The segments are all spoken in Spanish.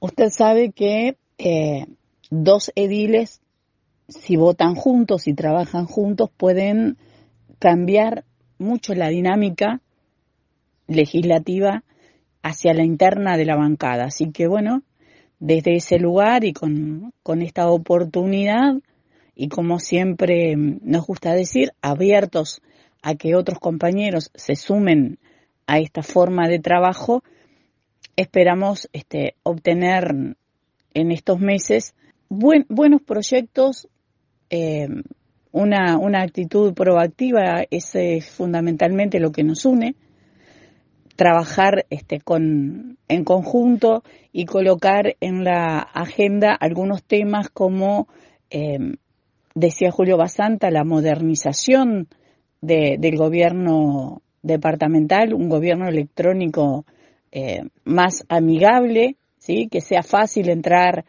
Usted sabe que eh, dos ediles, si votan juntos y trabajan juntos, pueden cambiar mucho la dinámica legislativa hacia la interna de la bancada. Así que bueno, desde ese lugar y con, con esta oportunidad y como siempre nos gusta decir, abiertos a que otros compañeros se sumen a esta forma de trabajo, esperamos este, obtener en estos meses buenos proyectos, eh, una, una actitud proactiva, ese es fundamentalmente lo que nos une, trabajar este, con, en conjunto y colocar en la agenda algunos temas como, eh, decía Julio Basanta, la modernización del gobierno departamental, un gobierno electrónico eh, más amigable, ¿sí? que sea fácil entrar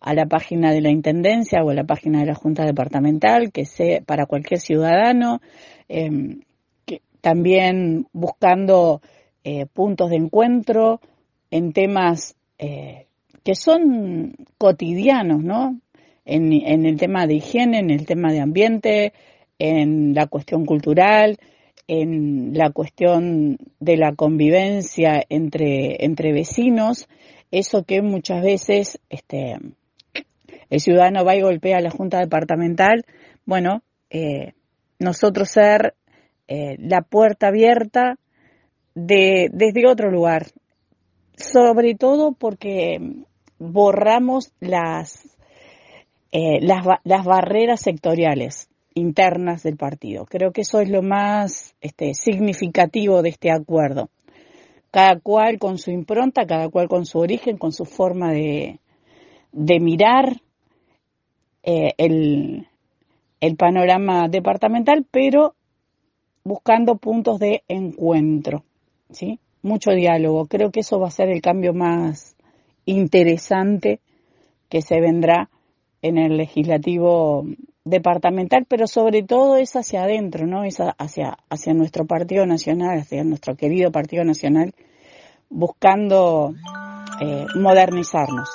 a la página de la Intendencia o a la página de la Junta Departamental, que sea para cualquier ciudadano, eh, también buscando eh, puntos de encuentro en temas eh, que son cotidianos, ¿no? En, el tema de higiene, en el tema de ambiente, en la cuestión cultural, en la cuestión de la convivencia entre, entre vecinos, eso que muchas veces este, el ciudadano va y golpea a la Junta Departamental, bueno, eh, nosotros ser eh, la puerta abierta de, desde otro lugar, sobre todo porque borramos las, eh, las, las, barreras sectoriales internas del partido. Creo que eso es lo más este, significativo de este acuerdo. Cada cual con su impronta, cada cual con su origen, con su forma de, mirar eh, el, el panorama departamental, pero buscando puntos de encuentro. ¿sí? Mucho diálogo. Creo que eso va a ser el cambio más interesante que se vendrá en el legislativo departamental, pero sobre todo es hacia adentro, ¿no? Es hacia, nuestro Partido Nacional, hacia nuestro querido Partido Nacional, buscando eh, modernizarnos.